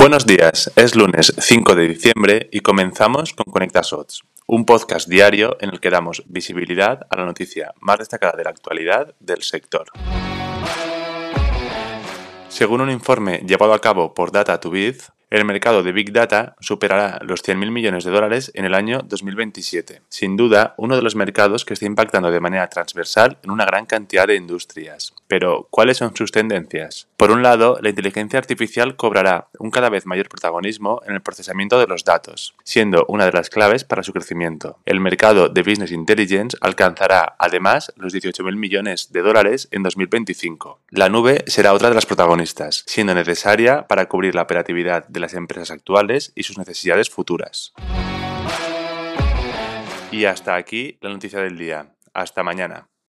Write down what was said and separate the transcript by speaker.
Speaker 1: Buenos días, es lunes 5 de diciembre y comenzamos con Conecta Sots, un podcast diario en el que damos visibilidad a la noticia más destacada de la actualidad del sector. Según un informe llevado a cabo por Data 2 Biz, el mercado de Big Data superará los 100.000 millones de dólares en el año 2027. Sin duda, uno de los mercados que está impactando de manera transversal en una gran cantidad de industrias. Pero, ¿cuáles son sus tendencias? Por un lado, la inteligencia artificial cobrará un cada vez mayor protagonismo en el procesamiento de los datos, siendo una de las claves para su crecimiento. El mercado de Business Intelligence alcanzará, además, los 18.000 millones de dólares en 2025. La nube será otra de las protagonistas, siendo necesaria para cubrir la operatividad de las empresas actuales y sus necesidades futuras. Y hasta aquí la noticia del día. Hasta mañana.